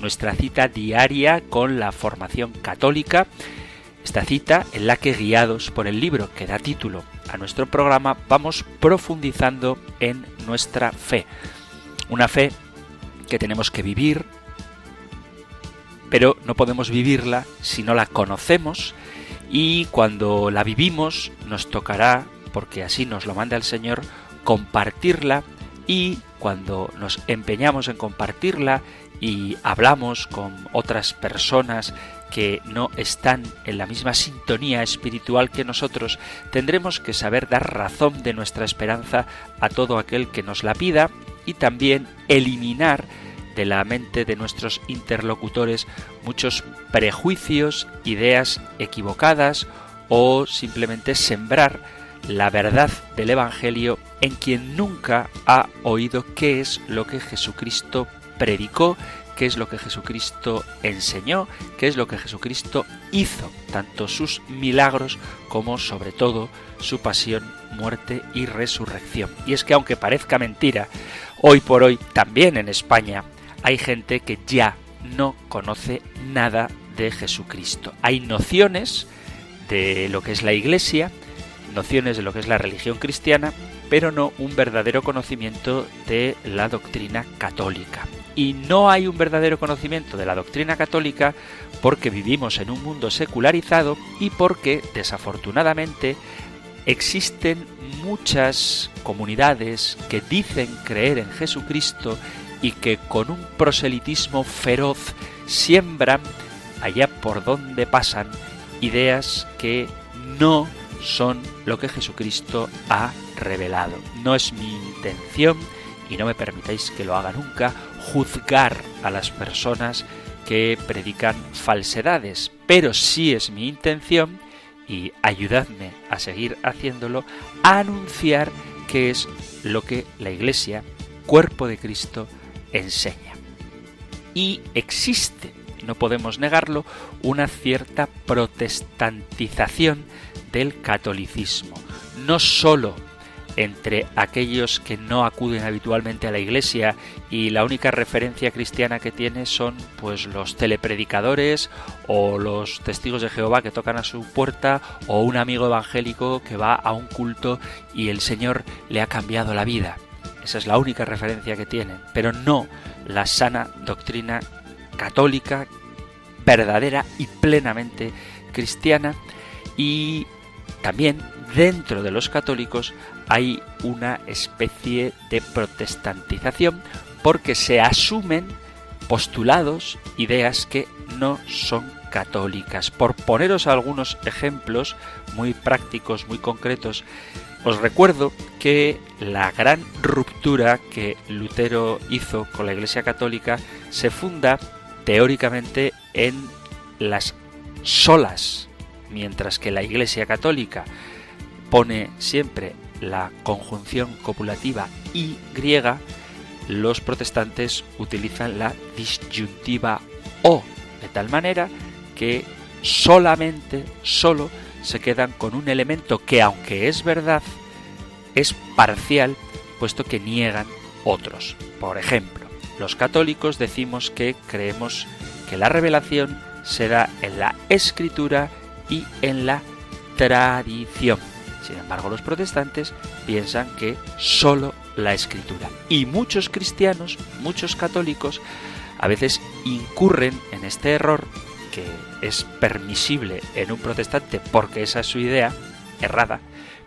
nuestra cita diaria con la formación católica, esta cita en la que guiados por el libro que da título a nuestro programa vamos profundizando en nuestra fe. Una fe que tenemos que vivir, pero no podemos vivirla si no la conocemos y cuando la vivimos nos tocará, porque así nos lo manda el Señor, compartirla y cuando nos empeñamos en compartirla y hablamos con otras personas que no están en la misma sintonía espiritual que nosotros, tendremos que saber dar razón de nuestra esperanza a todo aquel que nos la pida y también eliminar de la mente de nuestros interlocutores muchos prejuicios, ideas equivocadas o simplemente sembrar la verdad del Evangelio en quien nunca ha oído qué es lo que Jesucristo predicó, qué es lo que Jesucristo enseñó, qué es lo que Jesucristo hizo, tanto sus milagros como sobre todo su pasión, muerte y resurrección. Y es que aunque parezca mentira, hoy por hoy también en España hay gente que ya no conoce nada de Jesucristo. Hay nociones de lo que es la Iglesia, nociones de lo que es la religión cristiana, pero no un verdadero conocimiento de la doctrina católica y no hay un verdadero conocimiento de la doctrina católica porque vivimos en un mundo secularizado y porque, desafortunadamente, existen muchas comunidades que dicen creer en Jesucristo y que con un proselitismo feroz siembran, allá por donde pasan, ideas que no son lo que Jesucristo ha revelado. No es mi intención, y no me permitáis que lo haga nunca, juzgar a las personas que predican falsedades, pero sí es mi intención, y ayudadme a seguir haciéndolo, anunciar qué es lo que la Iglesia, cuerpo de Cristo, enseña. Y existe, no podemos negarlo, una cierta protestantización del catolicismo, no sólo entre aquellos que no acuden habitualmente a la iglesia y la única referencia cristiana que tiene son pues los telepredicadores o los testigos de Jehová que tocan a su puerta o un amigo evangélico que va a un culto y el Señor le ha cambiado la vida. Esa es la única referencia que tienen, pero no la sana doctrina católica verdadera y plenamente cristiana y también dentro de los católicos hay una especie de protestantización porque se asumen postulados, ideas que no son católicas. Por poneros algunos ejemplos muy prácticos, muy concretos, os recuerdo que la gran ruptura que Lutero hizo con la Iglesia Católica se funda teóricamente en las solas, mientras que la Iglesia Católica pone siempre la conjunción copulativa y griega, los protestantes utilizan la disyuntiva o, de tal manera que solamente, solo, se quedan con un elemento que, aunque es verdad, es parcial, puesto que niegan otros. Por ejemplo, los católicos decimos que creemos que la revelación se da en la escritura y en la tradición. Sin embargo, los protestantes piensan que solo la escritura. Y muchos cristianos, muchos católicos, a veces incurren en este error que es permisible en un protestante porque esa es su idea errada,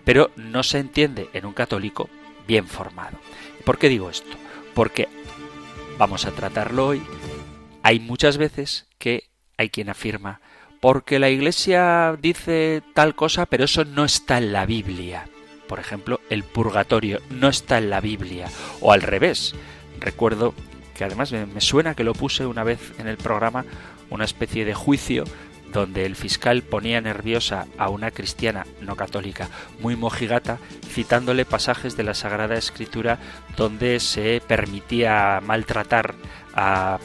pero no se entiende en un católico bien formado. ¿Por qué digo esto? Porque vamos a tratarlo hoy. Hay muchas veces que hay quien afirma porque la Iglesia dice tal cosa, pero eso no está en la Biblia. Por ejemplo, el purgatorio no está en la Biblia. O al revés. Recuerdo que además me suena que lo puse una vez en el programa una especie de juicio donde el fiscal ponía nerviosa a una cristiana no católica muy mojigata, citándole pasajes de la Sagrada Escritura donde se permitía maltratar a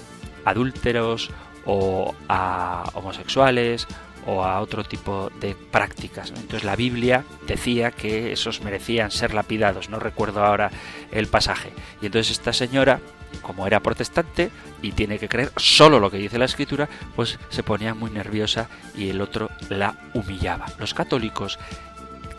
adúlteros o a homosexuales o a otro tipo de prácticas. Entonces la Biblia decía que esos merecían ser lapidados, no recuerdo ahora el pasaje. Y entonces esta señora, como era protestante y tiene que creer solo lo que dice la escritura, pues se ponía muy nerviosa y el otro la humillaba. Los católicos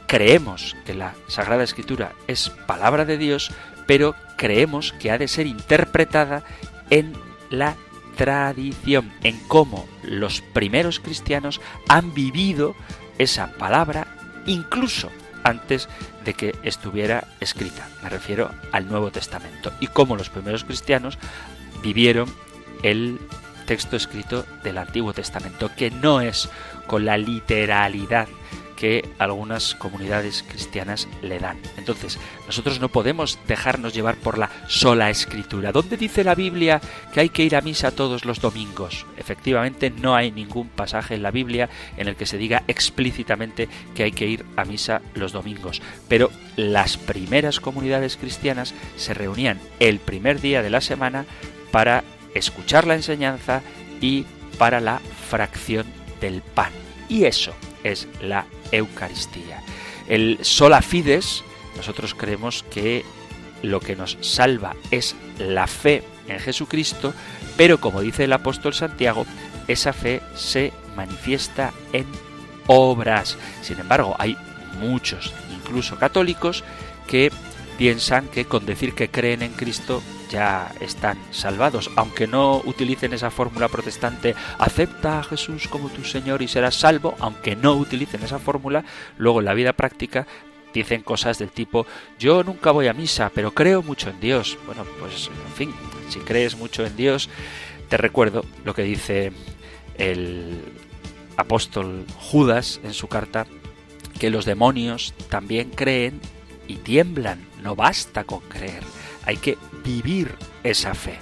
creemos que la Sagrada Escritura es palabra de Dios, pero creemos que ha de ser interpretada en la tradición, en cómo los primeros cristianos han vivido esa palabra incluso antes de que estuviera escrita. Me refiero al Nuevo Testamento y cómo los primeros cristianos vivieron el texto escrito del Antiguo Testamento, que no es con la literalidad que algunas comunidades cristianas le dan. Entonces, nosotros no podemos dejarnos llevar por la sola escritura. ¿Dónde dice la Biblia que hay que ir a misa todos los domingos? Efectivamente, no hay ningún pasaje en la Biblia en el que se diga explícitamente que hay que ir a misa los domingos. Pero las primeras comunidades cristianas se reunían el primer día de la semana para escuchar la enseñanza y para la fracción del pan. Y eso es la Eucaristía. El sola fides, nosotros creemos que lo que nos salva es la fe en Jesucristo, pero como dice el apóstol Santiago, esa fe se manifiesta en obras. Sin embargo, hay muchos, incluso católicos, que piensan que con decir que creen en Cristo ya están salvados, aunque no utilicen esa fórmula protestante, acepta a Jesús como tu Señor y serás salvo, aunque no utilicen esa fórmula, luego en la vida práctica dicen cosas del tipo yo nunca voy a misa, pero creo mucho en Dios. Bueno, pues en fin, si crees mucho en Dios, te recuerdo lo que dice el apóstol Judas en su carta, que los demonios también creen y tiemblan, no basta con creer hay que vivir esa fe.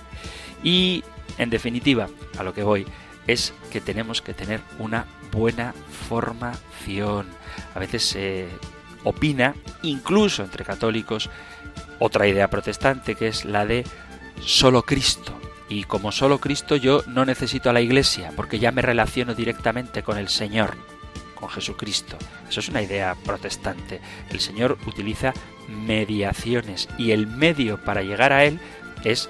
Y, en definitiva, a lo que voy, es que tenemos que tener una buena formación. A veces se opina, incluso entre católicos, otra idea protestante que es la de solo Cristo. Y como solo Cristo yo no necesito a la Iglesia, porque ya me relaciono directamente con el Señor, con Jesucristo. Eso es una idea protestante. El Señor utiliza mediaciones y el medio para llegar a Él es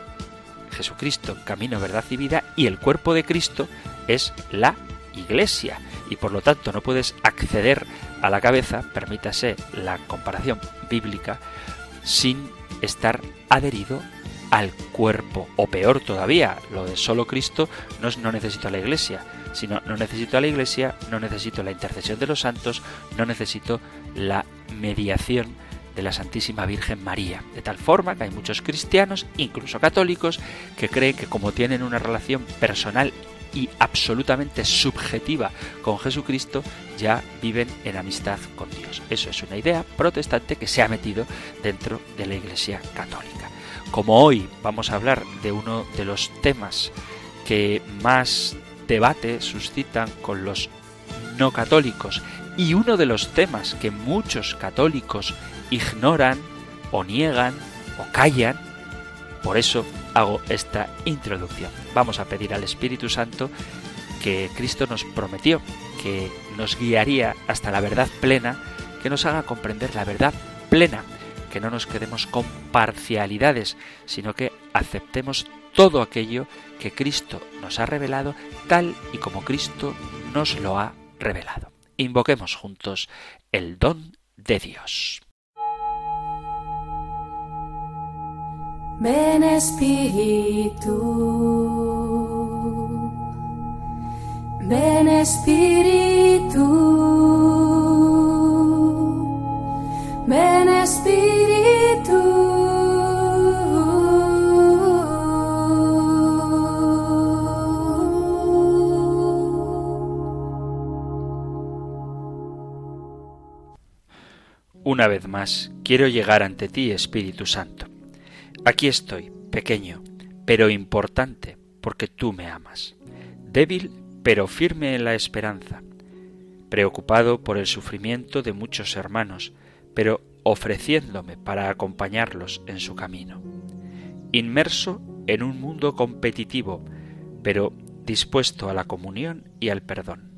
Jesucristo, camino, verdad y vida, y el cuerpo de Cristo es la iglesia. Y por lo tanto no puedes acceder a la cabeza, permítase la comparación bíblica, sin estar adherido al cuerpo. O peor todavía, lo de solo Cristo no es no necesito a la iglesia, sino no necesito a la iglesia, no necesito la intercesión de los santos, no necesito la mediación de la Santísima Virgen María. De tal forma que hay muchos cristianos, incluso católicos, que creen que como tienen una relación personal y absolutamente subjetiva con Jesucristo, ya viven en amistad con Dios. Eso es una idea protestante que se ha metido dentro de la Iglesia Católica. Como hoy vamos a hablar de uno de los temas que más debate suscitan con los no católicos y uno de los temas que muchos católicos ignoran o niegan o callan. Por eso hago esta introducción. Vamos a pedir al Espíritu Santo que Cristo nos prometió, que nos guiaría hasta la verdad plena, que nos haga comprender la verdad plena, que no nos quedemos con parcialidades, sino que aceptemos todo aquello que Cristo nos ha revelado tal y como Cristo nos lo ha revelado. Invoquemos juntos el don de Dios. Ven Espíritu, ven Espíritu, ven Espíritu. Una vez más, quiero llegar ante ti, Espíritu Santo Aquí estoy, pequeño, pero importante, porque tú me amas. Débil, pero firme en la esperanza, preocupado por el sufrimiento de muchos hermanos, pero ofreciéndome para acompañarlos en su camino. Inmerso en un mundo competitivo, pero dispuesto a la comunión y al perdón.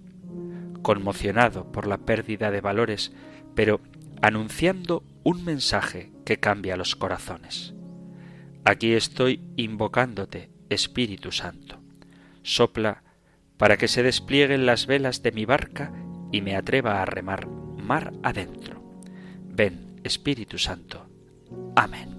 Conmocionado por la pérdida de valores, pero anunciando un mensaje que cambia los corazones. Aquí estoy invocándote, Espíritu Santo. Sopla para que se desplieguen las velas de mi barca y me atreva a remar mar adentro. Ven, Espíritu Santo. Amén.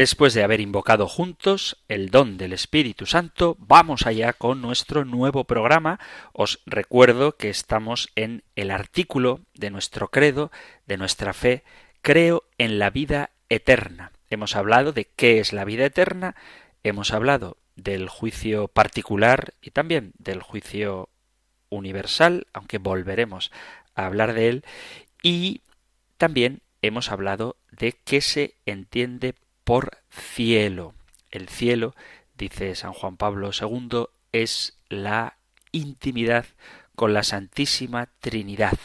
Después de haber invocado juntos el don del Espíritu Santo, vamos allá con nuestro nuevo programa. Os recuerdo que estamos en el artículo de nuestro credo, de nuestra fe, creo en la vida eterna. Hemos hablado de qué es la vida eterna, hemos hablado del juicio particular y también del juicio universal, aunque volveremos a hablar de él, y también hemos hablado de qué se entiende por cielo. El cielo, dice San Juan Pablo II, es la intimidad con la Santísima Trinidad.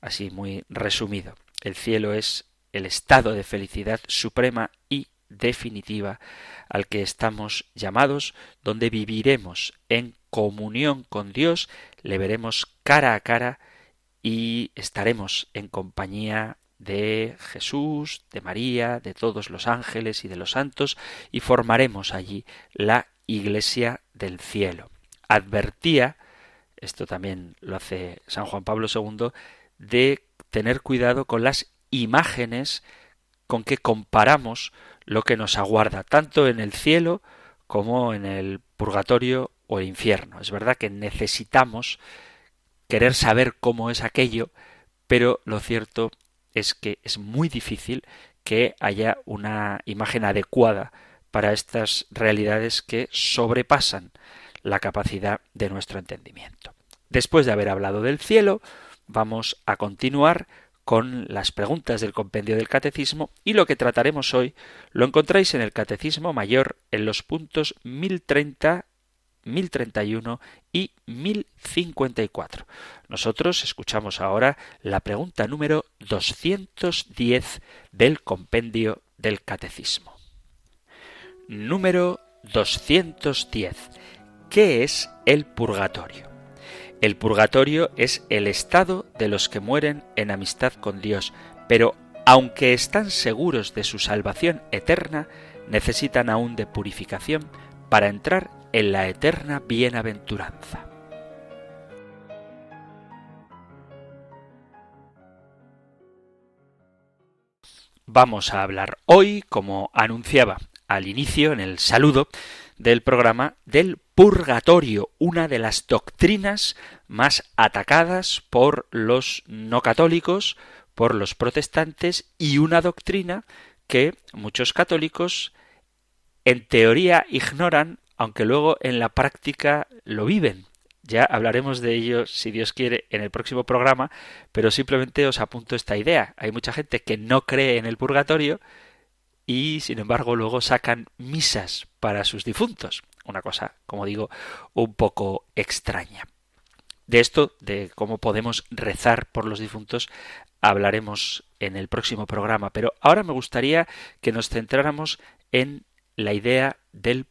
Así muy resumido. El cielo es el estado de felicidad suprema y definitiva al que estamos llamados, donde viviremos en comunión con Dios, le veremos cara a cara y estaremos en compañía de Jesús, de María, de todos los ángeles y de los santos, y formaremos allí la Iglesia del cielo. Advertía, esto también lo hace San Juan Pablo II, de tener cuidado con las imágenes con que comparamos lo que nos aguarda, tanto en el cielo como en el purgatorio o el infierno. Es verdad que necesitamos querer saber cómo es aquello, pero lo cierto es que es muy difícil que haya una imagen adecuada para estas realidades que sobrepasan la capacidad de nuestro entendimiento. Después de haber hablado del cielo, vamos a continuar con las preguntas del compendio del catecismo y lo que trataremos hoy lo encontráis en el catecismo mayor en los puntos 1030 1031 y 1054. Nosotros escuchamos ahora la pregunta número 210 del compendio del Catecismo. Número 210. ¿Qué es el purgatorio? El purgatorio es el estado de los que mueren en amistad con Dios, pero aunque están seguros de su salvación eterna, necesitan aún de purificación para entrar en la eterna bienaventuranza. Vamos a hablar hoy, como anunciaba al inicio en el saludo del programa, del purgatorio, una de las doctrinas más atacadas por los no católicos, por los protestantes y una doctrina que muchos católicos en teoría ignoran, aunque luego en la práctica lo viven. Ya hablaremos de ello, si Dios quiere, en el próximo programa, pero simplemente os apunto esta idea. Hay mucha gente que no cree en el purgatorio y, sin embargo, luego sacan misas para sus difuntos. Una cosa, como digo, un poco extraña. De esto, de cómo podemos rezar por los difuntos, hablaremos en el próximo programa, pero ahora me gustaría que nos centráramos en la idea del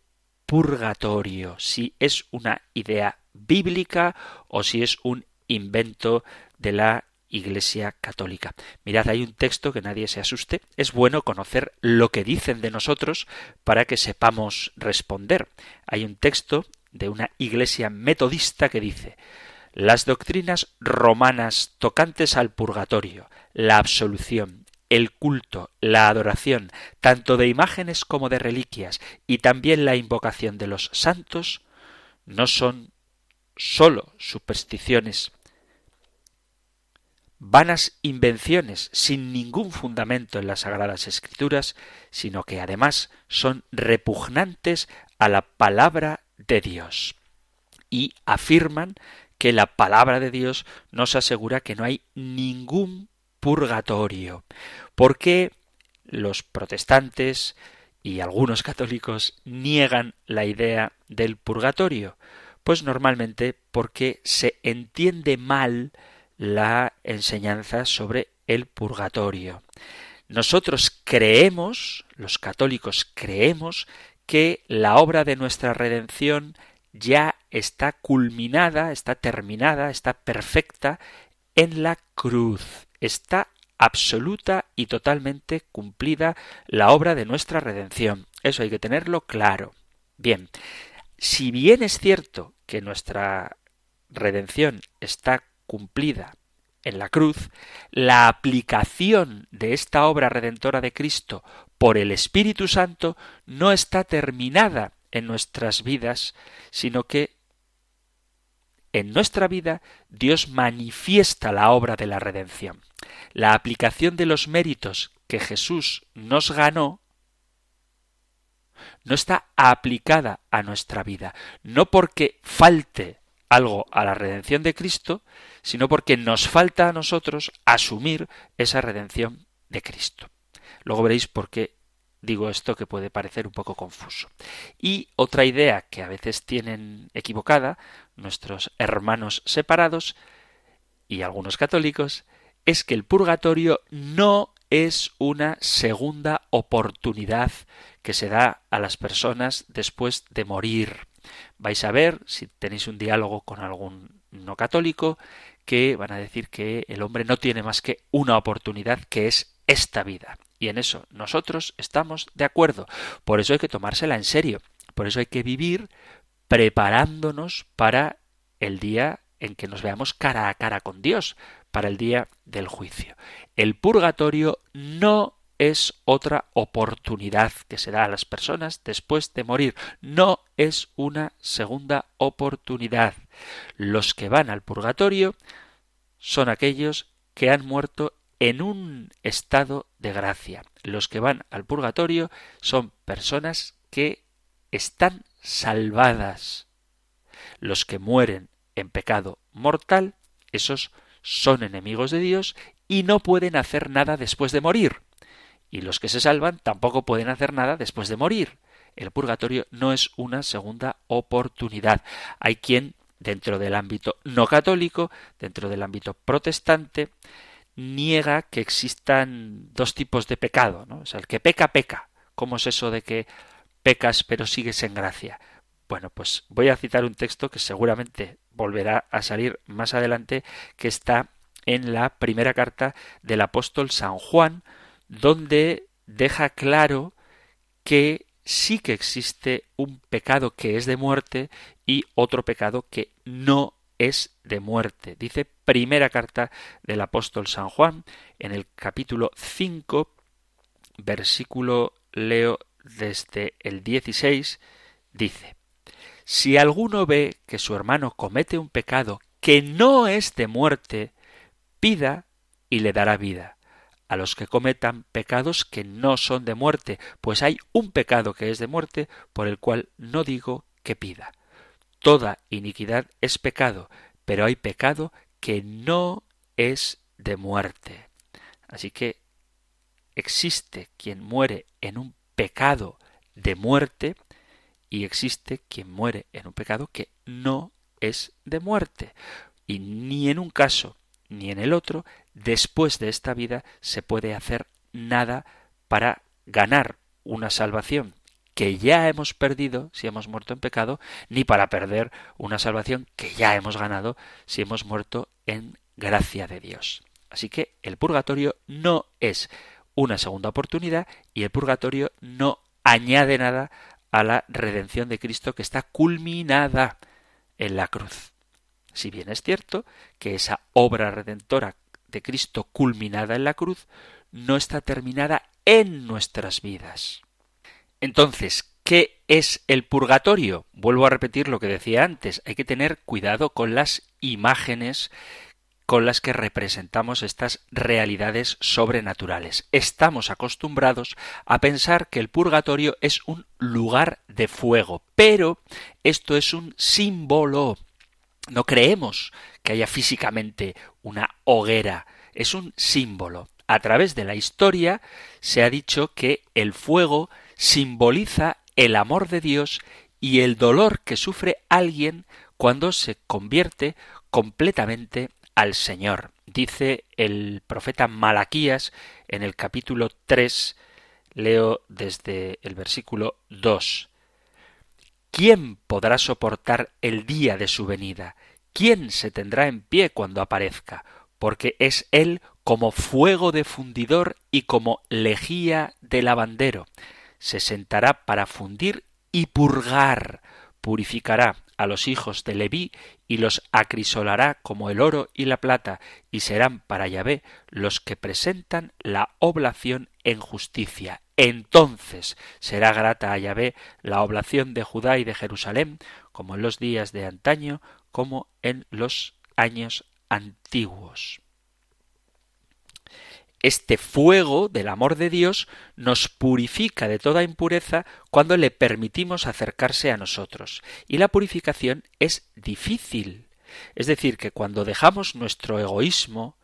purgatorio, si es una idea bíblica o si es un invento de la Iglesia Católica. Mirad, hay un texto que nadie se asuste. Es bueno conocer lo que dicen de nosotros para que sepamos responder. Hay un texto de una Iglesia metodista que dice las doctrinas romanas tocantes al purgatorio, la absolución el culto, la adoración, tanto de imágenes como de reliquias, y también la invocación de los santos, no son sólo supersticiones, vanas invenciones sin ningún fundamento en las sagradas escrituras, sino que además son repugnantes a la palabra de Dios y afirman que la palabra de Dios nos asegura que no hay ningún purgatorio. ¿Por qué los protestantes y algunos católicos niegan la idea del purgatorio? Pues normalmente porque se entiende mal la enseñanza sobre el purgatorio. Nosotros creemos, los católicos creemos, que la obra de nuestra redención ya está culminada, está terminada, está perfecta en la cruz. Está absoluta y totalmente cumplida la obra de nuestra redención. Eso hay que tenerlo claro. Bien, si bien es cierto que nuestra redención está cumplida en la cruz, la aplicación de esta obra redentora de Cristo por el Espíritu Santo no está terminada en nuestras vidas, sino que en nuestra vida Dios manifiesta la obra de la redención. La aplicación de los méritos que Jesús nos ganó no está aplicada a nuestra vida, no porque falte algo a la redención de Cristo, sino porque nos falta a nosotros asumir esa redención de Cristo. Luego veréis por qué digo esto que puede parecer un poco confuso. Y otra idea que a veces tienen equivocada nuestros hermanos separados y algunos católicos es que el purgatorio no es una segunda oportunidad que se da a las personas después de morir. Vais a ver, si tenéis un diálogo con algún no católico, que van a decir que el hombre no tiene más que una oportunidad que es esta vida. Y en eso nosotros estamos de acuerdo. Por eso hay que tomársela en serio. Por eso hay que vivir preparándonos para el día en que nos veamos cara a cara con Dios, para el día del juicio. El purgatorio no es otra oportunidad que se da a las personas después de morir. No es una segunda oportunidad. Los que van al purgatorio son aquellos que han muerto en un estado de gracia. Los que van al purgatorio son personas que están salvadas. Los que mueren en pecado mortal, esos son enemigos de Dios y no pueden hacer nada después de morir. Y los que se salvan tampoco pueden hacer nada después de morir. El purgatorio no es una segunda oportunidad. Hay quien, dentro del ámbito no católico, dentro del ámbito protestante, niega que existan dos tipos de pecado, ¿no? O el que peca, peca. ¿Cómo es eso de que pecas pero sigues en gracia? Bueno, pues voy a citar un texto que seguramente volverá a salir más adelante, que está en la primera carta del apóstol San Juan, donde deja claro que sí que existe un pecado que es de muerte y otro pecado que no es de muerte. Dice primera carta del apóstol San Juan en el capítulo 5, versículo leo desde el 16, dice, Si alguno ve que su hermano comete un pecado que no es de muerte, pida y le dará vida a los que cometan pecados que no son de muerte, pues hay un pecado que es de muerte, por el cual no digo que pida. Toda iniquidad es pecado, pero hay pecado que no es de muerte. Así que existe quien muere en un pecado de muerte y existe quien muere en un pecado que no es de muerte. Y ni en un caso ni en el otro, después de esta vida, se puede hacer nada para ganar una salvación que ya hemos perdido si hemos muerto en pecado, ni para perder una salvación que ya hemos ganado si hemos muerto en gracia de Dios. Así que el purgatorio no es una segunda oportunidad y el purgatorio no añade nada a la redención de Cristo que está culminada en la cruz. Si bien es cierto que esa obra redentora de Cristo culminada en la cruz no está terminada en nuestras vidas. Entonces, ¿qué es el purgatorio? Vuelvo a repetir lo que decía antes, hay que tener cuidado con las imágenes con las que representamos estas realidades sobrenaturales. Estamos acostumbrados a pensar que el purgatorio es un lugar de fuego, pero esto es un símbolo. No creemos que haya físicamente una hoguera, es un símbolo. A través de la historia se ha dicho que el fuego simboliza el amor de Dios y el dolor que sufre alguien cuando se convierte completamente al Señor. Dice el profeta Malaquías en el capítulo 3, leo desde el versículo 2. ¿Quién podrá soportar el día de su venida? ¿Quién se tendrá en pie cuando aparezca? Porque es él como fuego de fundidor y como lejía de lavandero. Se sentará para fundir y purgar, purificará a los hijos de Leví y los acrisolará como el oro y la plata, y serán para Yahvé los que presentan la oblación en justicia. Entonces será grata a Yahvé la oblación de Judá y de Jerusalén, como en los días de antaño, como en los años antiguos. Este fuego del amor de Dios nos purifica de toda impureza cuando le permitimos acercarse a nosotros. Y la purificación es difícil. Es decir, que cuando dejamos nuestro egoísmo,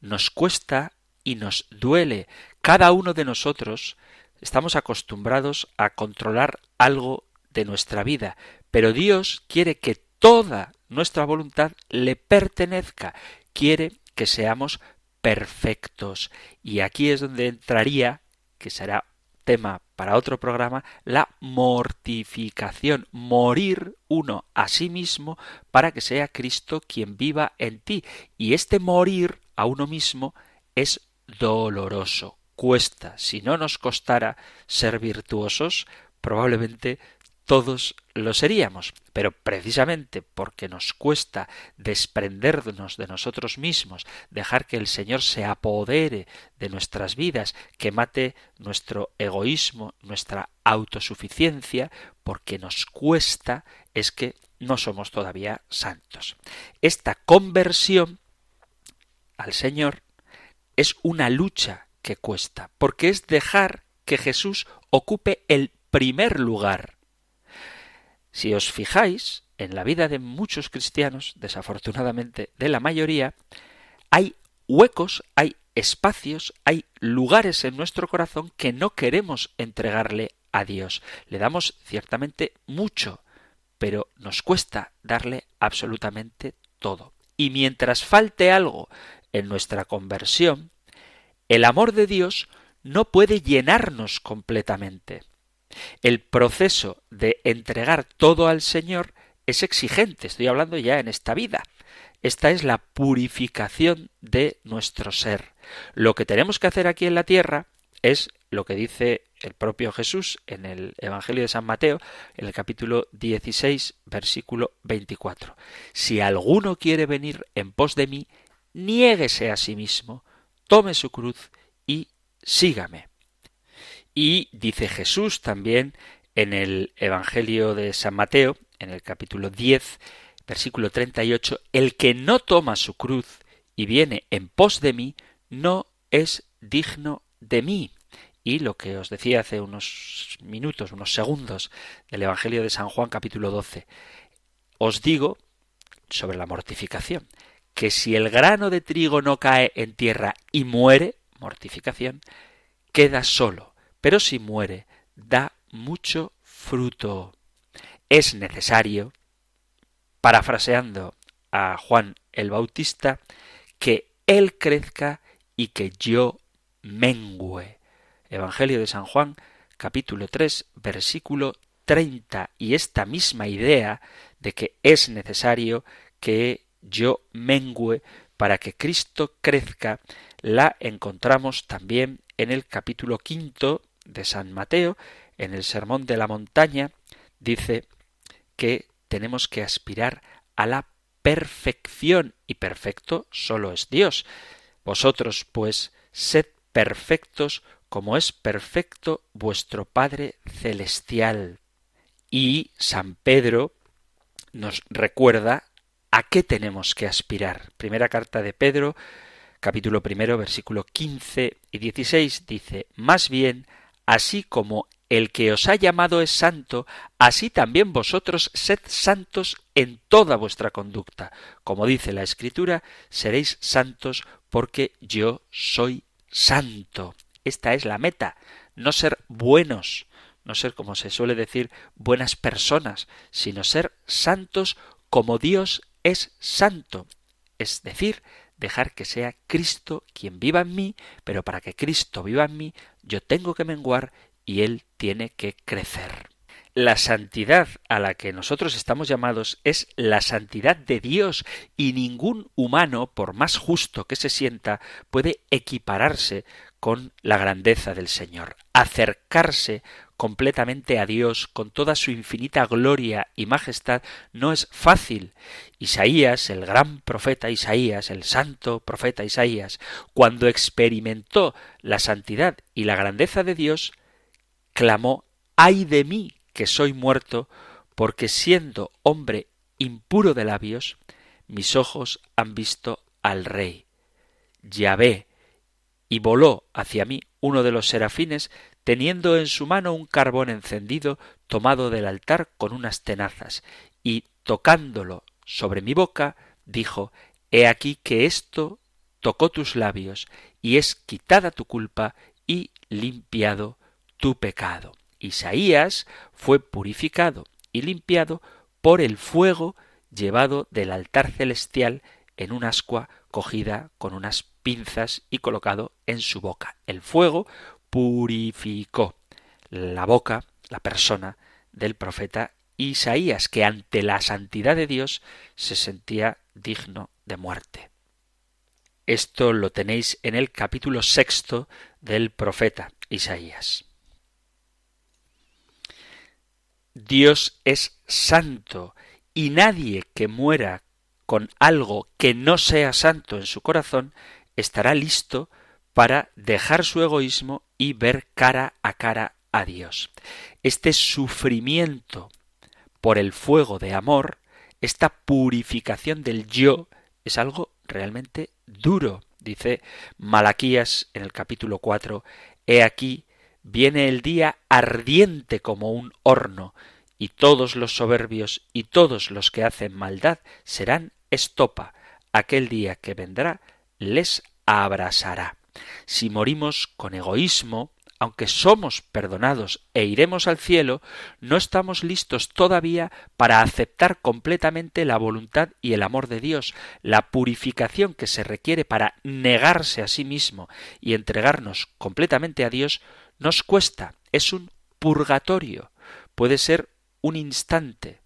nos cuesta y nos duele. Cada uno de nosotros estamos acostumbrados a controlar algo de nuestra vida, pero Dios quiere que toda nuestra voluntad le pertenezca, quiere que seamos perfectos. Y aquí es donde entraría, que será tema para otro programa, la mortificación, morir uno a sí mismo para que sea Cristo quien viva en ti. Y este morir a uno mismo es doloroso, cuesta. Si no nos costara ser virtuosos, probablemente todos lo seríamos, pero precisamente porque nos cuesta desprendernos de nosotros mismos, dejar que el Señor se apodere de nuestras vidas, que mate nuestro egoísmo, nuestra autosuficiencia, porque nos cuesta, es que no somos todavía santos. Esta conversión al Señor es una lucha que cuesta, porque es dejar que Jesús ocupe el primer lugar si os fijáis, en la vida de muchos cristianos, desafortunadamente de la mayoría, hay huecos, hay espacios, hay lugares en nuestro corazón que no queremos entregarle a Dios. Le damos ciertamente mucho, pero nos cuesta darle absolutamente todo. Y mientras falte algo en nuestra conversión, el amor de Dios no puede llenarnos completamente. El proceso de entregar todo al Señor es exigente, estoy hablando ya en esta vida. Esta es la purificación de nuestro ser. Lo que tenemos que hacer aquí en la tierra es lo que dice el propio Jesús en el Evangelio de San Mateo, en el capítulo 16, versículo 24. Si alguno quiere venir en pos de mí, niéguese a sí mismo, tome su cruz y sígame. Y dice Jesús también en el Evangelio de San Mateo, en el capítulo 10, versículo 38, el que no toma su cruz y viene en pos de mí, no es digno de mí. Y lo que os decía hace unos minutos, unos segundos, del Evangelio de San Juan capítulo 12, os digo sobre la mortificación, que si el grano de trigo no cae en tierra y muere, mortificación, queda solo, pero si muere, da mucho fruto. Es necesario, parafraseando a Juan el Bautista, que Él crezca y que yo mengüe. Evangelio de San Juan, capítulo 3, versículo 30. Y esta misma idea de que es necesario que yo mengüe para que Cristo crezca, la encontramos también en el capítulo quinto de San Mateo, en el Sermón de la Montaña, dice que tenemos que aspirar a la perfección y perfecto solo es Dios. Vosotros, pues, sed perfectos como es perfecto vuestro Padre Celestial. Y San Pedro nos recuerda a qué tenemos que aspirar. Primera carta de Pedro, capítulo primero, versículo 15 y 16 dice, más bien, así como el que os ha llamado es santo, así también vosotros sed santos en toda vuestra conducta. Como dice la Escritura, seréis santos porque yo soy santo. Esta es la meta, no ser buenos, no ser, como se suele decir, buenas personas, sino ser santos como Dios es santo. Es decir, dejar que sea Cristo quien viva en mí, pero para que Cristo viva en mí, yo tengo que menguar y Él tiene que crecer. La santidad a la que nosotros estamos llamados es la santidad de Dios y ningún humano, por más justo que se sienta, puede equipararse con la grandeza del Señor, acercarse completamente a Dios con toda su infinita gloria y majestad no es fácil. Isaías, el gran profeta Isaías, el santo profeta Isaías, cuando experimentó la santidad y la grandeza de Dios, clamó ay de mí que soy muerto, porque siendo hombre impuro de labios, mis ojos han visto al Rey. Yahvé, y voló hacia mí uno de los serafines, teniendo en su mano un carbón encendido tomado del altar con unas tenazas, y tocándolo sobre mi boca, dijo He aquí que esto tocó tus labios, y es quitada tu culpa y limpiado tu pecado. Isaías fue purificado y limpiado por el fuego llevado del altar celestial en un ascua cogida con unas pinzas y colocado en su boca. El fuego purificó la boca, la persona del profeta Isaías, que ante la santidad de Dios se sentía digno de muerte. Esto lo tenéis en el capítulo sexto del profeta Isaías. Dios es santo y nadie que muera con algo que no sea santo en su corazón estará listo para dejar su egoísmo y ver cara a cara a Dios. Este sufrimiento por el fuego de amor, esta purificación del yo, es algo realmente duro. Dice Malaquías en el capítulo 4, He aquí viene el día ardiente como un horno, y todos los soberbios y todos los que hacen maldad serán estopa. Aquel día que vendrá les abrasará. Si morimos con egoísmo, aunque somos perdonados e iremos al cielo, no estamos listos todavía para aceptar completamente la voluntad y el amor de Dios, la purificación que se requiere para negarse a sí mismo y entregarnos completamente a Dios nos cuesta, es un purgatorio, puede ser un instante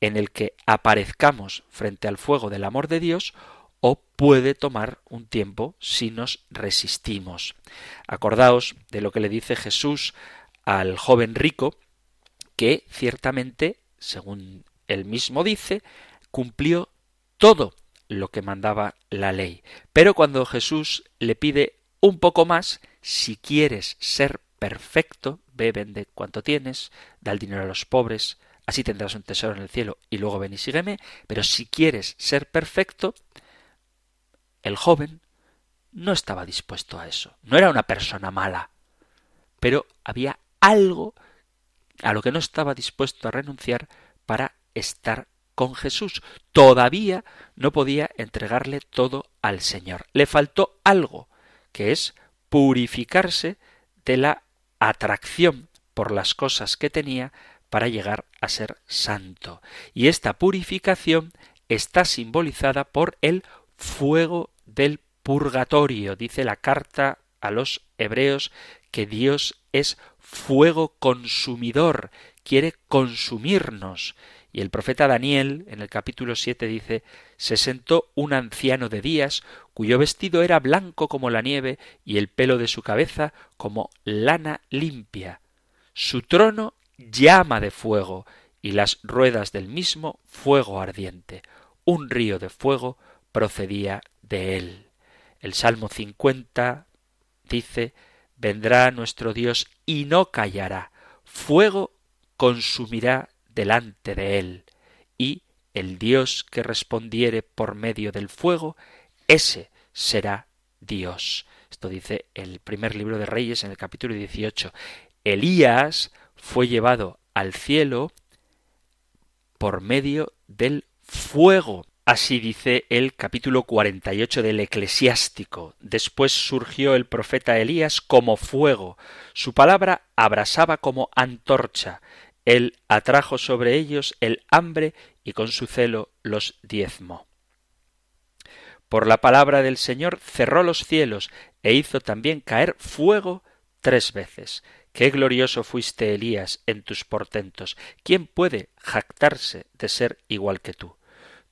en el que aparezcamos frente al fuego del amor de Dios o puede tomar un tiempo si nos resistimos. Acordaos de lo que le dice Jesús al joven rico, que ciertamente, según él mismo dice, cumplió todo lo que mandaba la ley. Pero cuando Jesús le pide un poco más, si quieres ser perfecto, ve, vende cuanto tienes, da el dinero a los pobres, así tendrás un tesoro en el cielo y luego ven y sígueme, pero si quieres ser perfecto, el joven no estaba dispuesto a eso, no era una persona mala, pero había algo a lo que no estaba dispuesto a renunciar para estar con Jesús. Todavía no podía entregarle todo al Señor. Le faltó algo, que es purificarse de la atracción por las cosas que tenía para llegar a ser santo. Y esta purificación está simbolizada por el fuego del purgatorio. Dice la carta a los hebreos que Dios es fuego consumidor, quiere consumirnos. Y el profeta Daniel, en el capítulo siete, dice se sentó un anciano de días, cuyo vestido era blanco como la nieve y el pelo de su cabeza como lana limpia. Su trono llama de fuego y las ruedas del mismo fuego ardiente. Un río de fuego procedía de él. El Salmo 50 dice, vendrá nuestro Dios y no callará, fuego consumirá delante de él, y el Dios que respondiere por medio del fuego, ese será Dios. Esto dice el primer libro de Reyes en el capítulo 18. Elías fue llevado al cielo por medio del fuego. Así dice el capítulo 48 del Eclesiástico. Después surgió el profeta Elías como fuego. Su palabra abrasaba como antorcha. Él atrajo sobre ellos el hambre y con su celo los diezmó. Por la palabra del Señor cerró los cielos e hizo también caer fuego tres veces. Qué glorioso fuiste, Elías, en tus portentos. ¿Quién puede jactarse de ser igual que tú?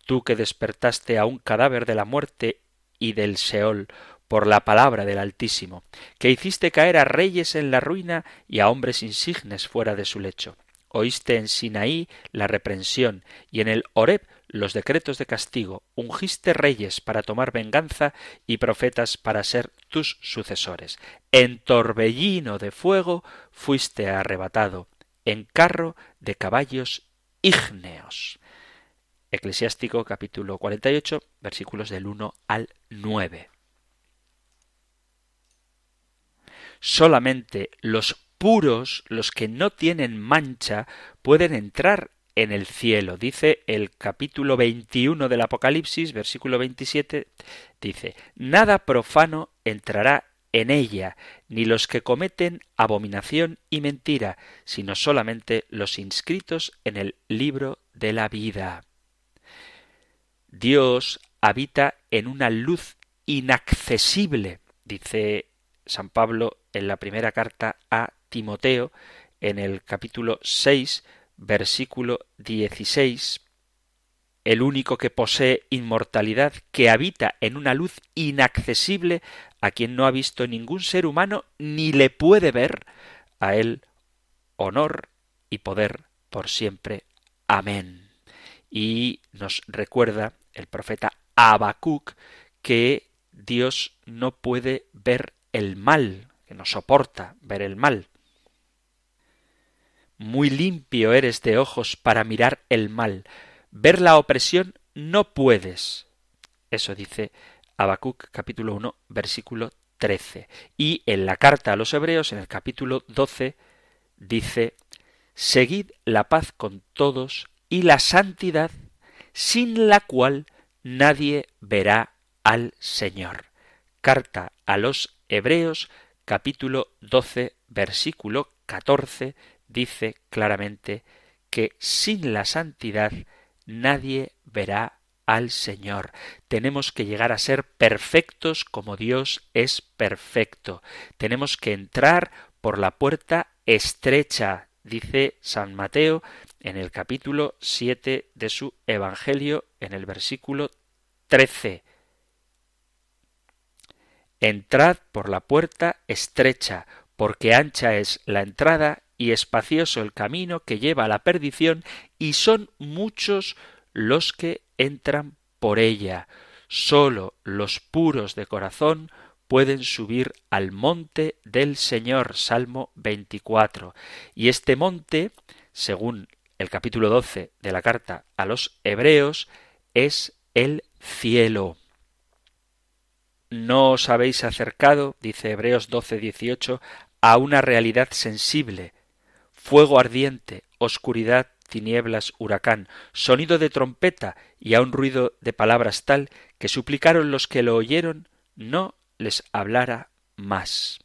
Tú que despertaste a un cadáver de la muerte y del Seol por la palabra del Altísimo, que hiciste caer a reyes en la ruina y a hombres insignes fuera de su lecho. Oíste en Sinaí la reprensión y en el Horeb los decretos de castigo, ungiste reyes para tomar venganza y profetas para ser tus sucesores. En torbellino de fuego fuiste arrebatado, en carro de caballos ígneos. Eclesiástico capítulo 48 versículos del 1 al 9. Solamente los puros, los que no tienen mancha, pueden entrar en el cielo. Dice el capítulo 21 del Apocalipsis, versículo 27, dice, Nada profano entrará en ella, ni los que cometen abominación y mentira, sino solamente los inscritos en el libro de la vida. Dios habita en una luz inaccesible, dice San Pablo en la primera carta a Timoteo, en el capítulo 6, versículo 16, el único que posee inmortalidad, que habita en una luz inaccesible, a quien no ha visto ningún ser humano ni le puede ver, a él honor y poder por siempre. Amén. Y nos recuerda el profeta Habacuc que Dios no puede ver el mal, que no soporta ver el mal. Muy limpio eres de ojos para mirar el mal. Ver la opresión no puedes. Eso dice Habacuc capítulo 1 versículo 13. Y en la carta a los hebreos en el capítulo 12 dice Seguid la paz con todos y la santidad sin la cual nadie verá al Señor. Carta a los Hebreos capítulo 12 versículo 14 dice claramente que sin la santidad nadie verá al Señor. Tenemos que llegar a ser perfectos como Dios es perfecto. Tenemos que entrar por la puerta estrecha, dice San Mateo en el capítulo 7 de su Evangelio, en el versículo 13. Entrad por la puerta estrecha, porque ancha es la entrada y espacioso el camino que lleva a la perdición, y son muchos los que entran por ella. Sólo los puros de corazón pueden subir al monte del Señor. Salmo 24. Y este monte, según el capítulo 12 de la carta a los hebreos es el cielo. No os habéis acercado, dice Hebreos 12, 18, a una realidad sensible, fuego ardiente, oscuridad, tinieblas, huracán, sonido de trompeta y a un ruido de palabras tal que suplicaron los que lo oyeron no les hablara más.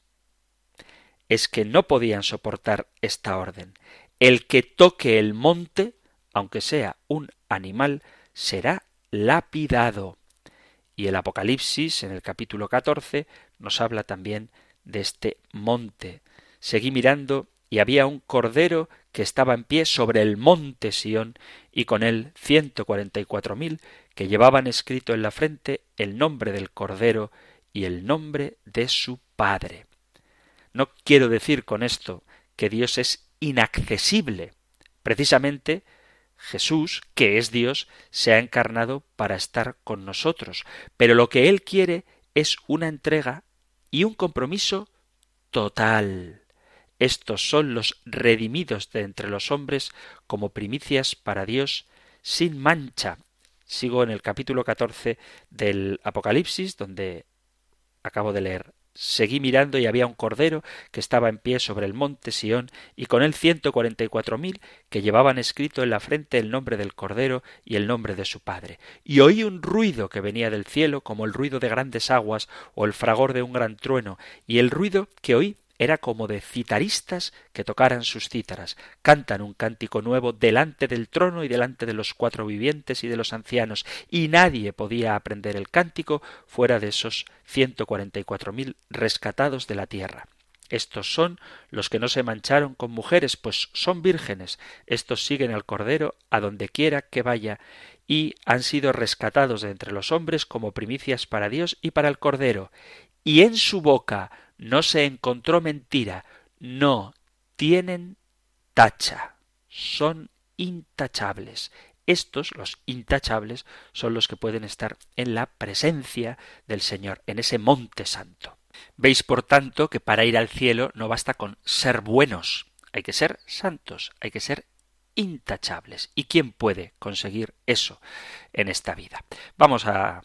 Es que no podían soportar esta orden. El que toque el monte, aunque sea un animal, será lapidado. Y el Apocalipsis, en el capítulo 14, nos habla también de este monte. Seguí mirando y había un cordero que estaba en pie sobre el monte Sión y con él ciento cuarenta y cuatro mil que llevaban escrito en la frente el nombre del cordero y el nombre de su padre. No quiero decir con esto que Dios es inaccesible. Precisamente Jesús, que es Dios, se ha encarnado para estar con nosotros. Pero lo que Él quiere es una entrega y un compromiso total. Estos son los redimidos de entre los hombres como primicias para Dios sin mancha. Sigo en el capítulo 14 del Apocalipsis, donde acabo de leer Seguí mirando y había un cordero que estaba en pie sobre el monte Sión y con él ciento cuarenta y cuatro mil que llevaban escrito en la frente el nombre del cordero y el nombre de su padre. Y oí un ruido que venía del cielo como el ruido de grandes aguas o el fragor de un gran trueno y el ruido que oí era como de citaristas que tocaran sus cítaras. Cantan un cántico nuevo delante del trono y delante de los cuatro vivientes y de los ancianos, y nadie podía aprender el cántico fuera de esos ciento cuarenta y cuatro mil rescatados de la tierra. Estos son los que no se mancharon con mujeres, pues son vírgenes. Estos siguen al Cordero a donde quiera que vaya, y han sido rescatados de entre los hombres como primicias para Dios y para el Cordero. Y en su boca no se encontró mentira, no tienen tacha, son intachables. Estos, los intachables, son los que pueden estar en la presencia del Señor, en ese monte santo. Veis, por tanto, que para ir al cielo no basta con ser buenos, hay que ser santos, hay que ser intachables. ¿Y quién puede conseguir eso en esta vida? Vamos a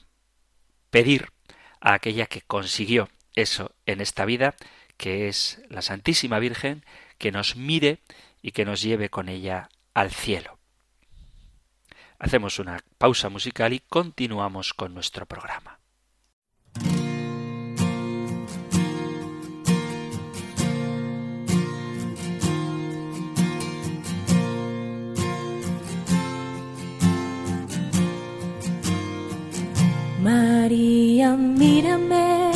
pedir a aquella que consiguió eso en esta vida, que es la Santísima Virgen, que nos mire y que nos lleve con ella al cielo. Hacemos una pausa musical y continuamos con nuestro programa. María, mírame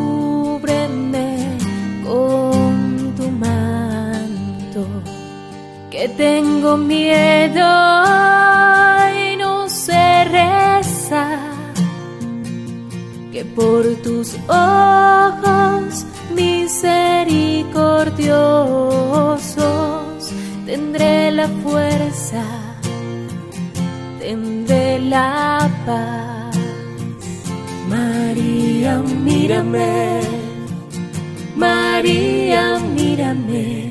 tengo miedo y no sé rezar, que por tus ojos misericordiosos tendré la fuerza, tendré la paz. María, mírame, María, mírame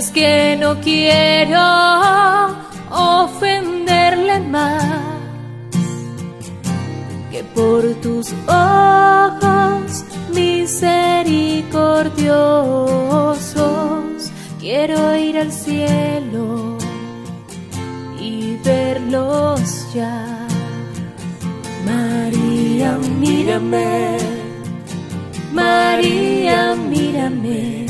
es que no quiero ofenderle más que por tus ojos misericordiosos. Quiero ir al cielo y verlos ya. María, mírame, María, mírame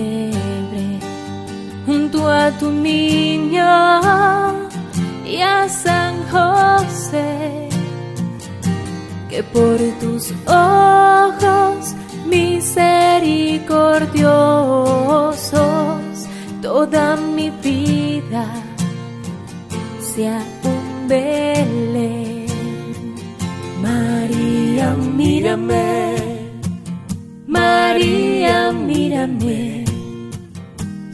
a tu niño y a San José, que por tus ojos misericordiosos toda mi vida sea un Belén. María, mírame, María, mírame.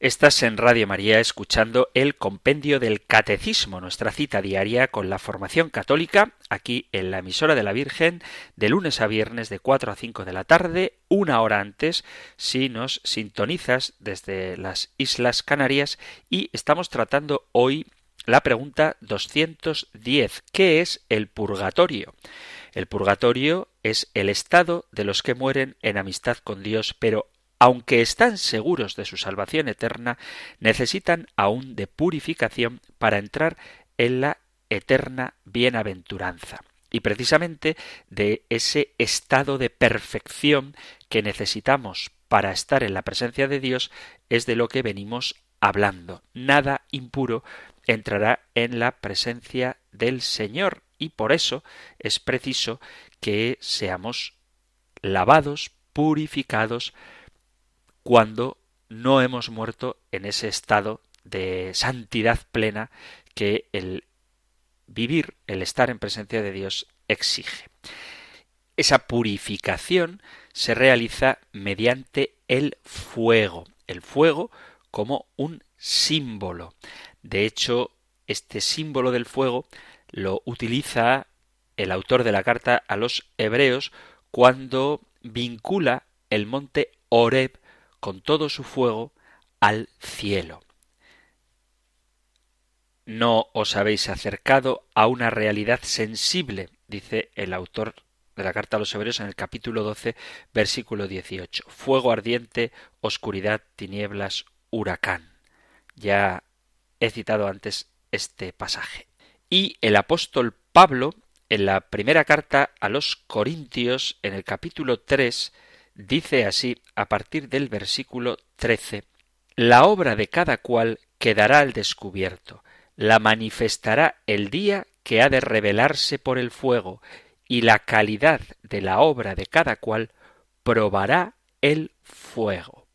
Estás en Radio María escuchando el Compendio del Catecismo, nuestra cita diaria con la formación católica, aquí en la emisora de la Virgen, de lunes a viernes de 4 a 5 de la tarde, una hora antes, si nos sintonizas desde las Islas Canarias, y estamos tratando hoy la pregunta 210. ¿Qué es el purgatorio? El purgatorio es el estado de los que mueren en amistad con Dios, pero aunque están seguros de su salvación eterna, necesitan aún de purificación para entrar en la eterna bienaventuranza. Y precisamente de ese estado de perfección que necesitamos para estar en la presencia de Dios es de lo que venimos hablando. Nada impuro entrará en la presencia del Señor y por eso es preciso que seamos lavados, purificados, cuando no hemos muerto en ese estado de santidad plena que el vivir, el estar en presencia de Dios exige. Esa purificación se realiza mediante el fuego, el fuego como un símbolo. De hecho, este símbolo del fuego lo utiliza el autor de la carta a los hebreos cuando vincula el monte Oreb con todo su fuego al cielo. No os habéis acercado a una realidad sensible, dice el autor de la carta a los Hebreos en el capítulo 12, versículo 18. Fuego ardiente, oscuridad, tinieblas, huracán. Ya he citado antes este pasaje. Y el apóstol Pablo, en la primera carta a los Corintios, en el capítulo 3, Dice así a partir del versículo 13, La obra de cada cual quedará al descubierto, la manifestará el día que ha de revelarse por el fuego, y la calidad de la obra de cada cual probará el fuego.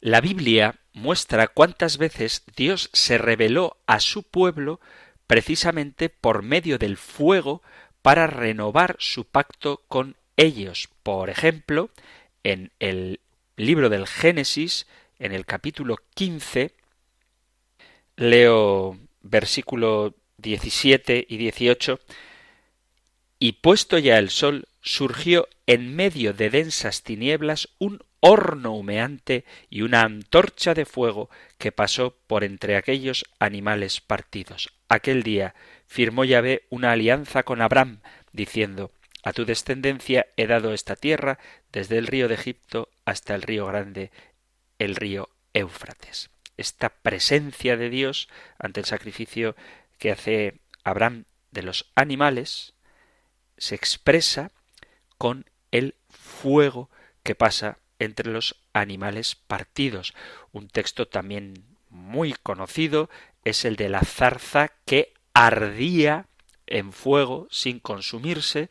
La Biblia muestra cuántas veces Dios se reveló a su pueblo precisamente por medio del fuego para renovar su pacto con ellos. Por ejemplo, en el libro del Génesis, en el capítulo 15, leo versículo 17 y 18, y puesto ya el sol, surgió en medio de densas tinieblas un horno humeante y una antorcha de fuego que pasó por entre aquellos animales partidos. Aquel día firmó Yahvé una alianza con Abraham, diciendo a tu descendencia he dado esta tierra desde el río de Egipto hasta el río grande, el río Éufrates. Esta presencia de Dios ante el sacrificio que hace Abraham de los animales se expresa con el fuego que pasa entre los animales partidos. Un texto también muy conocido es el de la zarza que ardía en fuego sin consumirse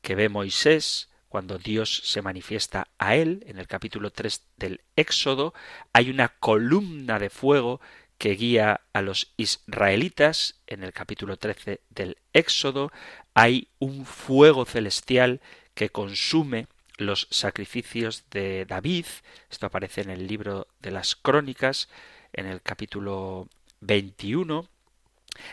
que ve Moisés cuando Dios se manifiesta a él, en el capítulo 3 del Éxodo, hay una columna de fuego que guía a los israelitas, en el capítulo 13 del Éxodo, hay un fuego celestial que consume los sacrificios de David, esto aparece en el libro de las crónicas, en el capítulo 21,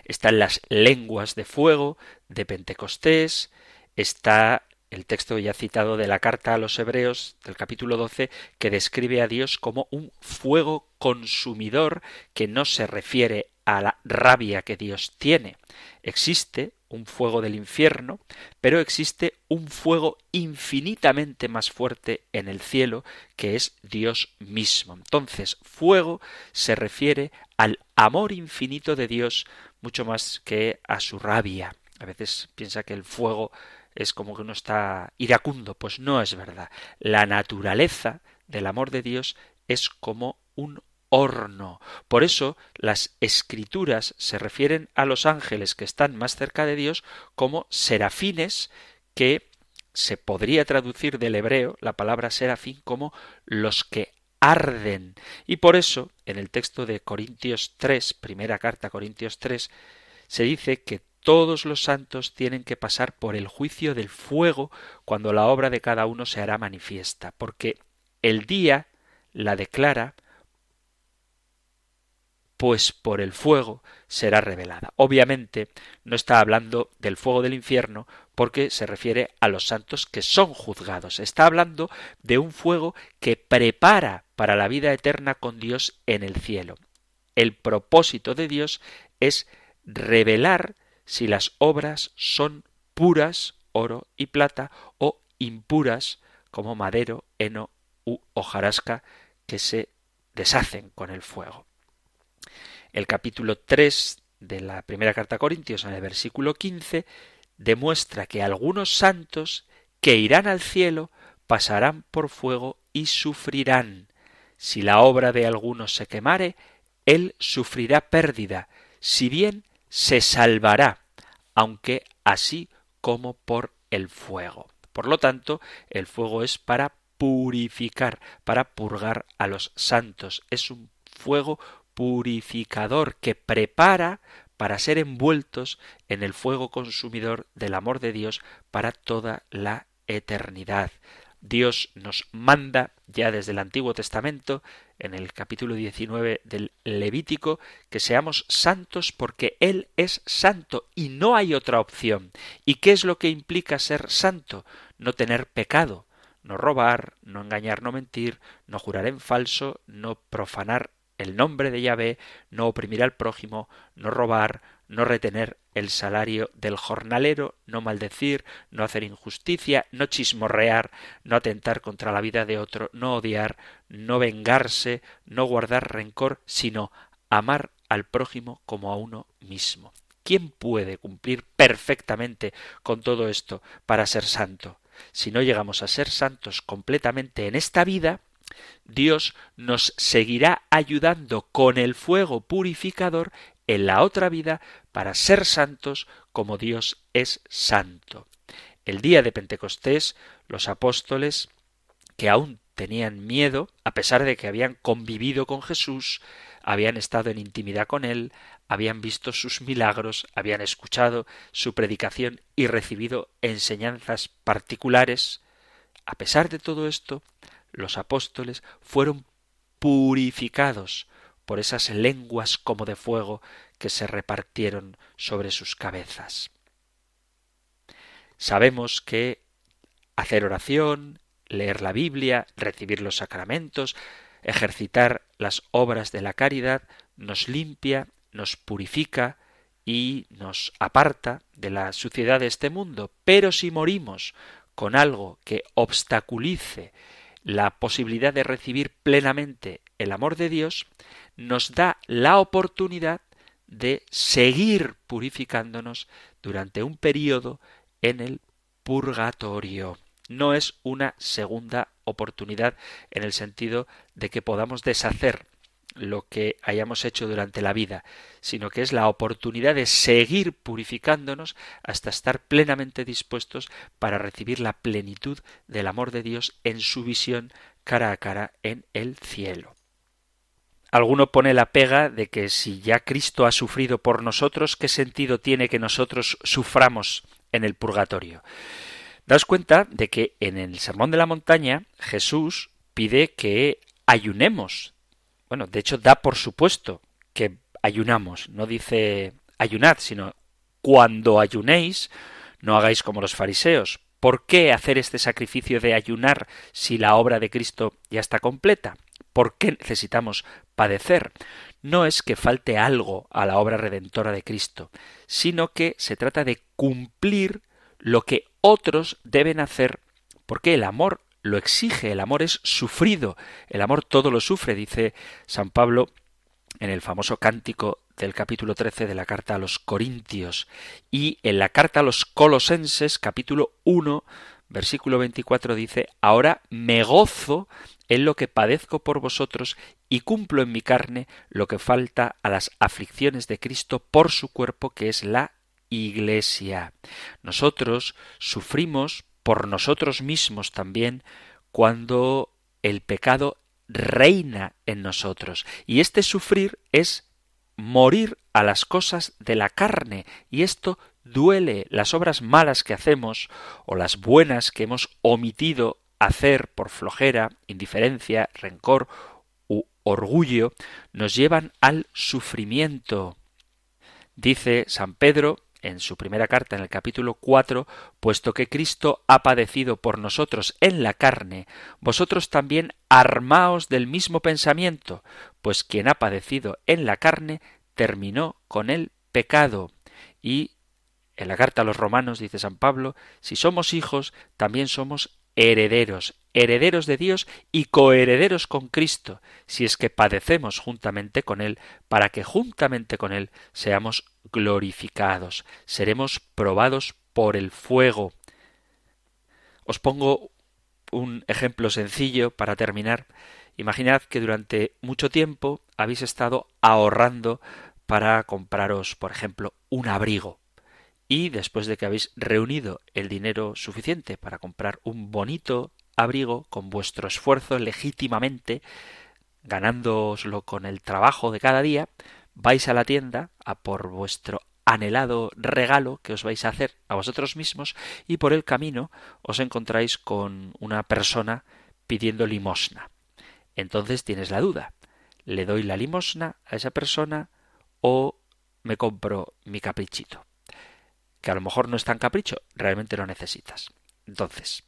están las lenguas de fuego de Pentecostés, está el texto ya citado de la carta a los Hebreos del capítulo 12 que describe a Dios como un fuego consumidor que no se refiere a la rabia que Dios tiene. Existe un fuego del infierno, pero existe un fuego infinitamente más fuerte en el cielo, que es Dios mismo. Entonces, fuego se refiere al amor infinito de Dios mucho más que a su rabia. A veces piensa que el fuego es como que uno está iracundo. Pues no es verdad. La naturaleza del amor de Dios es como un horno. Por eso las escrituras se refieren a los ángeles que están más cerca de Dios como serafines que se podría traducir del hebreo la palabra serafín como los que arden. Y por eso, en el texto de Corintios 3, primera carta Corintios 3, se dice que todos los santos tienen que pasar por el juicio del fuego cuando la obra de cada uno se hará manifiesta, porque el día la declara pues por el fuego será revelada. Obviamente no está hablando del fuego del infierno porque se refiere a los santos que son juzgados. Está hablando de un fuego que prepara para la vida eterna con Dios en el cielo. El propósito de Dios es revelar si las obras son puras, oro y plata, o impuras, como madero, heno u hojarasca, que se deshacen con el fuego. El capítulo 3 de la primera carta a Corintios, en el versículo 15, demuestra que algunos santos que irán al cielo pasarán por fuego y sufrirán. Si la obra de algunos se quemare, él sufrirá pérdida, si bien se salvará, aunque así como por el fuego. Por lo tanto, el fuego es para purificar, para purgar a los santos. Es un fuego purificador que prepara para ser envueltos en el fuego consumidor del amor de Dios para toda la eternidad. Dios nos manda ya desde el Antiguo Testamento, en el capítulo 19 del Levítico, que seamos santos porque Él es santo y no hay otra opción. ¿Y qué es lo que implica ser santo? No tener pecado, no robar, no engañar, no mentir, no jurar en falso, no profanar el nombre de Yahvé, no oprimir al prójimo, no robar, no retener el salario del jornalero, no maldecir, no hacer injusticia, no chismorrear, no atentar contra la vida de otro, no odiar, no vengarse, no guardar rencor, sino amar al prójimo como a uno mismo. ¿Quién puede cumplir perfectamente con todo esto para ser santo? Si no llegamos a ser santos completamente en esta vida, Dios nos seguirá ayudando con el fuego purificador en la otra vida para ser santos como Dios es santo. El día de Pentecostés, los apóstoles, que aún tenían miedo, a pesar de que habían convivido con Jesús, habían estado en intimidad con Él, habían visto sus milagros, habían escuchado su predicación y recibido enseñanzas particulares, a pesar de todo esto, los apóstoles fueron purificados por esas lenguas como de fuego que se repartieron sobre sus cabezas. Sabemos que hacer oración, leer la Biblia, recibir los sacramentos, ejercitar las obras de la caridad, nos limpia, nos purifica y nos aparta de la suciedad de este mundo. Pero si morimos con algo que obstaculice la posibilidad de recibir plenamente el amor de Dios, nos da la oportunidad de seguir purificándonos durante un periodo en el purgatorio. No es una segunda oportunidad en el sentido de que podamos deshacer lo que hayamos hecho durante la vida, sino que es la oportunidad de seguir purificándonos hasta estar plenamente dispuestos para recibir la plenitud del amor de Dios en su visión cara a cara en el cielo. Alguno pone la pega de que si ya Cristo ha sufrido por nosotros, ¿qué sentido tiene que nosotros suframos en el purgatorio? Daos cuenta de que en el Sermón de la Montaña Jesús pide que ayunemos bueno, de hecho da por supuesto que ayunamos, no dice ayunad, sino cuando ayunéis, no hagáis como los fariseos. ¿Por qué hacer este sacrificio de ayunar si la obra de Cristo ya está completa? ¿Por qué necesitamos padecer? No es que falte algo a la obra redentora de Cristo, sino que se trata de cumplir lo que otros deben hacer, porque el amor lo exige, el amor es sufrido, el amor todo lo sufre, dice San Pablo en el famoso cántico del capítulo 13 de la carta a los Corintios y en la carta a los Colosenses capítulo 1 versículo 24 dice, ahora me gozo en lo que padezco por vosotros y cumplo en mi carne lo que falta a las aflicciones de Cristo por su cuerpo que es la Iglesia. Nosotros sufrimos por nosotros mismos también cuando el pecado reina en nosotros. Y este sufrir es morir a las cosas de la carne. Y esto duele. Las obras malas que hacemos o las buenas que hemos omitido hacer por flojera, indiferencia, rencor u orgullo, nos llevan al sufrimiento. Dice San Pedro en su primera carta en el capítulo cuatro, puesto que Cristo ha padecido por nosotros en la carne, vosotros también armaos del mismo pensamiento, pues quien ha padecido en la carne terminó con el pecado. Y en la carta a los romanos dice San Pablo, si somos hijos, también somos herederos, herederos de Dios y coherederos con Cristo, si es que padecemos juntamente con Él, para que juntamente con Él seamos glorificados, seremos probados por el fuego. Os pongo un ejemplo sencillo para terminar. Imaginad que durante mucho tiempo habéis estado ahorrando para compraros, por ejemplo, un abrigo y después de que habéis reunido el dinero suficiente para comprar un bonito abrigo con vuestro esfuerzo legítimamente, ganándoslo con el trabajo de cada día, vais a la tienda a por vuestro anhelado regalo que os vais a hacer a vosotros mismos y por el camino os encontráis con una persona pidiendo limosna. Entonces tienes la duda, ¿le doy la limosna a esa persona o me compro mi caprichito? Que a lo mejor no es tan capricho, realmente lo necesitas. Entonces,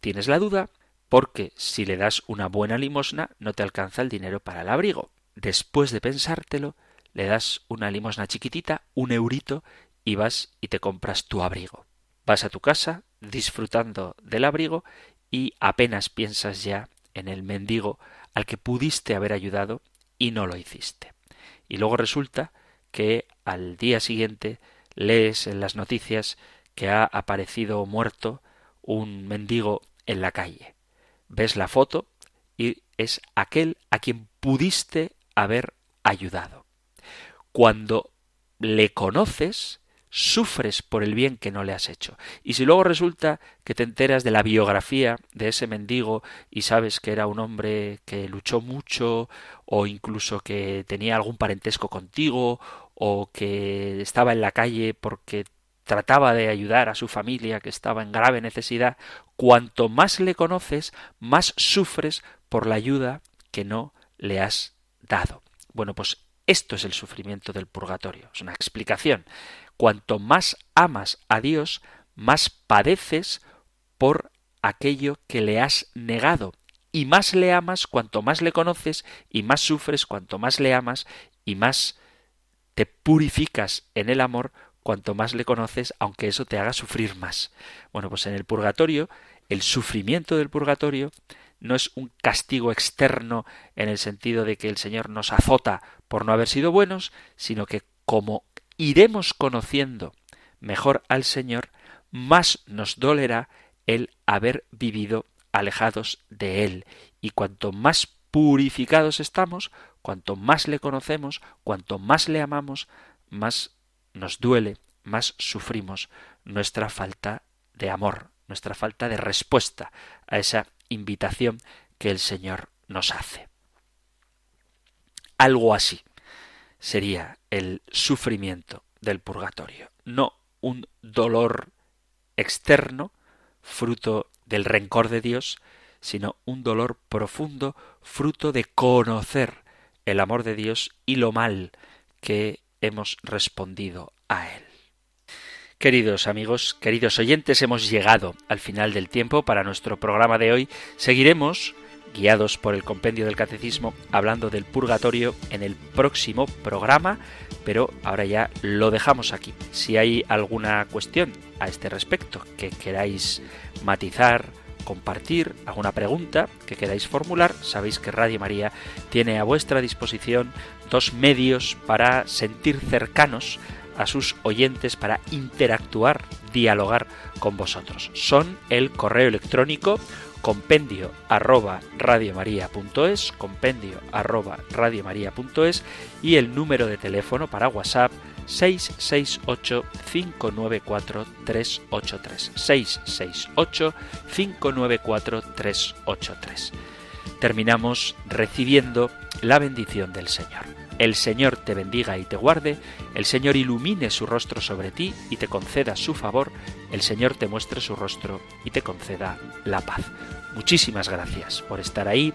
tienes la duda porque si le das una buena limosna no te alcanza el dinero para el abrigo. Después de pensártelo, le das una limosna chiquitita, un eurito, y vas y te compras tu abrigo. Vas a tu casa disfrutando del abrigo y apenas piensas ya en el mendigo al que pudiste haber ayudado y no lo hiciste. Y luego resulta que al día siguiente lees en las noticias que ha aparecido muerto un mendigo en la calle. Ves la foto y es aquel a quien pudiste haber ayudado. Cuando le conoces, sufres por el bien que no le has hecho. Y si luego resulta que te enteras de la biografía de ese mendigo y sabes que era un hombre que luchó mucho o incluso que tenía algún parentesco contigo o que estaba en la calle porque trataba de ayudar a su familia que estaba en grave necesidad, cuanto más le conoces, más sufres por la ayuda que no le has dado. Bueno, pues esto es el sufrimiento del purgatorio. Es una explicación. Cuanto más amas a Dios, más padeces por aquello que le has negado. Y más le amas cuanto más le conoces, y más sufres cuanto más le amas, y más te purificas en el amor cuanto más le conoces, aunque eso te haga sufrir más. Bueno, pues en el purgatorio, el sufrimiento del purgatorio no es un castigo externo en el sentido de que el Señor nos azota por no haber sido buenos, sino que como iremos conociendo mejor al Señor, más nos dolerá el haber vivido alejados de Él. Y cuanto más purificados estamos, Cuanto más le conocemos, cuanto más le amamos, más nos duele, más sufrimos nuestra falta de amor, nuestra falta de respuesta a esa invitación que el Señor nos hace. Algo así sería el sufrimiento del purgatorio, no un dolor externo, fruto del rencor de Dios, sino un dolor profundo, fruto de conocer el amor de Dios y lo mal que hemos respondido a Él. Queridos amigos, queridos oyentes, hemos llegado al final del tiempo para nuestro programa de hoy. Seguiremos, guiados por el compendio del catecismo, hablando del purgatorio en el próximo programa, pero ahora ya lo dejamos aquí. Si hay alguna cuestión a este respecto que queráis matizar, compartir, alguna pregunta que queráis formular, sabéis que Radio María tiene a vuestra disposición dos medios para sentir cercanos a sus oyentes, para interactuar dialogar con vosotros. Son el correo electrónico compendio arroba radiomaria.es, compendio arroba radiomaria.es y el número de teléfono para WhatsApp 668 594 383 668 594 383. Terminamos recibiendo la bendición del Señor. El Señor te bendiga y te guarde, el Señor ilumine su rostro sobre ti y te conceda su favor, el Señor te muestre su rostro y te conceda la paz. Muchísimas gracias por estar ahí,